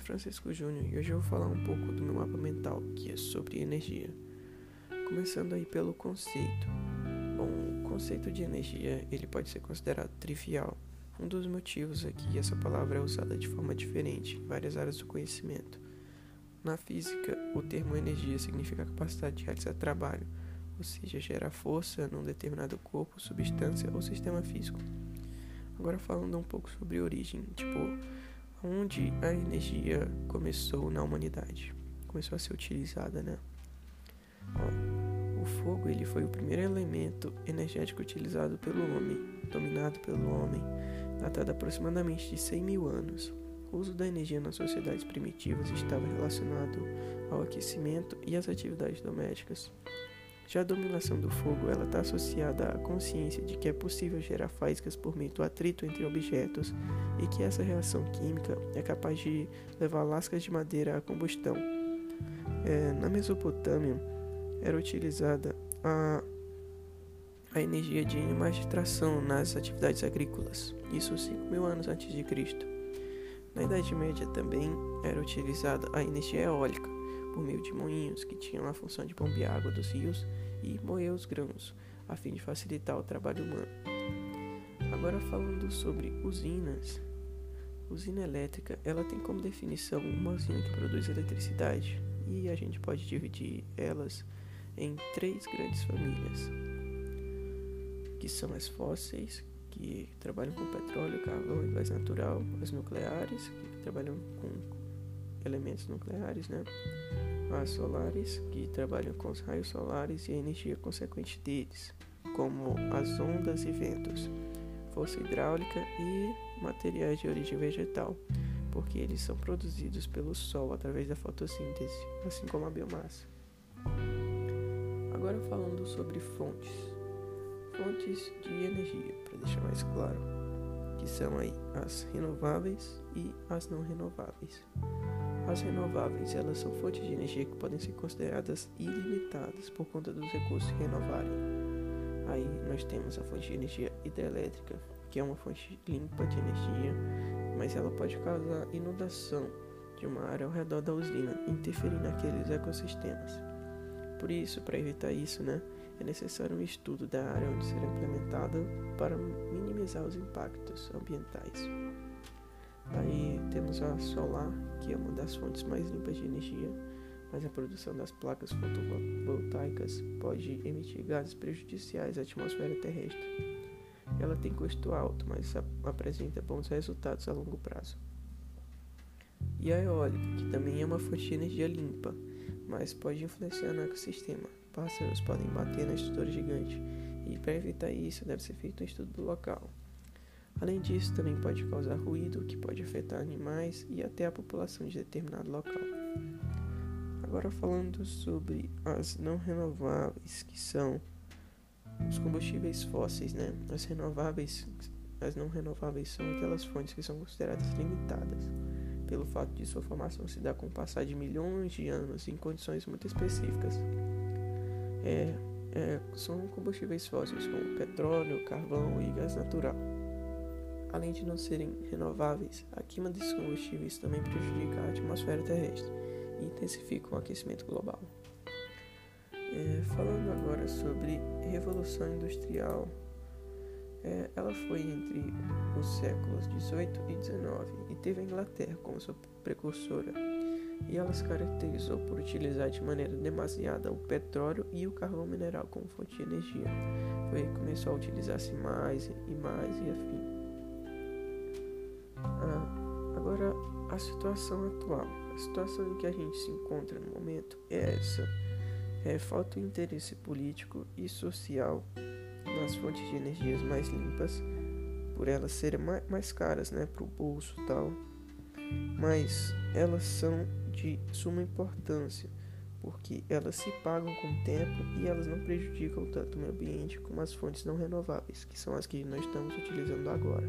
Francisco Júnior e hoje eu vou falar um pouco do meu mapa mental, que é sobre energia. Começando aí pelo conceito. Bom, o conceito de energia, ele pode ser considerado trivial. Um dos motivos é que essa palavra é usada de forma diferente em várias áreas do conhecimento. Na física, o termo energia significa a capacidade de realizar trabalho, ou seja, gerar força num determinado corpo, substância ou sistema físico. Agora falando um pouco sobre origem, tipo, onde a energia começou na humanidade, começou a ser utilizada, né? Ó, o fogo ele foi o primeiro elemento energético utilizado pelo homem, dominado pelo homem, datado aproximadamente de 100 mil anos. O uso da energia nas sociedades primitivas estava relacionado ao aquecimento e às atividades domésticas. Já a dominação do fogo, ela está associada à consciência de que é possível gerar faíscas por meio do atrito entre objetos e que essa reação química é capaz de levar lascas de madeira à combustão. É, na Mesopotâmia, era utilizada a, a energia de animais de tração nas atividades agrícolas, isso 5 mil anos antes de Cristo. Na Idade Média também era utilizada a energia eólica, por meio de moinhos que tinham a função de bombear água dos rios e moer os grãos, a fim de facilitar o trabalho humano. Agora falando sobre usinas. Usina elétrica, ela tem como definição uma usina que produz eletricidade e a gente pode dividir elas em três grandes famílias, que são as fósseis, que trabalham com petróleo, carvão e gás natural, as nucleares, que trabalham com elementos nucleares, né? As solares, que trabalham com os raios solares e a energia consequente deles, como as ondas e ventos, força hidráulica e materiais de origem vegetal, porque eles são produzidos pelo Sol através da fotossíntese, assim como a biomassa. Agora falando sobre fontes. Fontes de energia, para deixar mais claro, que são aí as renováveis e as não renováveis. As renováveis, elas são fontes de energia que podem ser consideradas ilimitadas por conta dos recursos renovarem. Aí nós temos a fonte de energia hidrelétrica, que é uma fonte limpa de energia, mas ela pode causar inundação de uma área ao redor da usina, interferindo naqueles ecossistemas. Por isso, para evitar isso, né, é necessário um estudo da área onde será implementada para minimizar os impactos ambientais. Aí temos a solar, que é uma das fontes mais limpas de energia, mas a produção das placas fotovoltaicas pode emitir gases prejudiciais à atmosfera terrestre. Ela tem custo alto, mas apresenta bons resultados a longo prazo. E a eólica, que também é uma fonte de energia limpa, mas pode influenciar no ecossistema. Pássaros podem bater na estrutura gigante, e para evitar isso deve ser feito um estudo do local. Além disso, também pode causar ruído que pode afetar animais e até a população de determinado local. Agora falando sobre as não renováveis, que são os combustíveis fósseis, né? As renováveis, as não renováveis são aquelas fontes que são consideradas limitadas, pelo fato de sua formação se dar com o passar de milhões de anos em condições muito específicas. É, é, são combustíveis fósseis como petróleo, carvão e gás natural. Além de não serem renováveis, a queima desses combustíveis também prejudica a atmosfera terrestre e intensifica o aquecimento global. É, falando agora sobre Revolução Industrial, é, ela foi entre os séculos 18 e 19 e teve a Inglaterra como sua precursora. E ela se caracterizou por utilizar de maneira demasiada o petróleo e o carvão mineral como fonte de energia. Foi que começou a utilizar-se mais e mais e afim. Ah, agora, a situação atual. A situação em que a gente se encontra no momento é essa. É, falta o interesse político e social nas fontes de energias mais limpas, por elas serem mais, mais caras, né, para o bolso e tal. Mas elas são de suma importância, porque elas se pagam com o tempo e elas não prejudicam tanto o meio ambiente como as fontes não renováveis, que são as que nós estamos utilizando agora.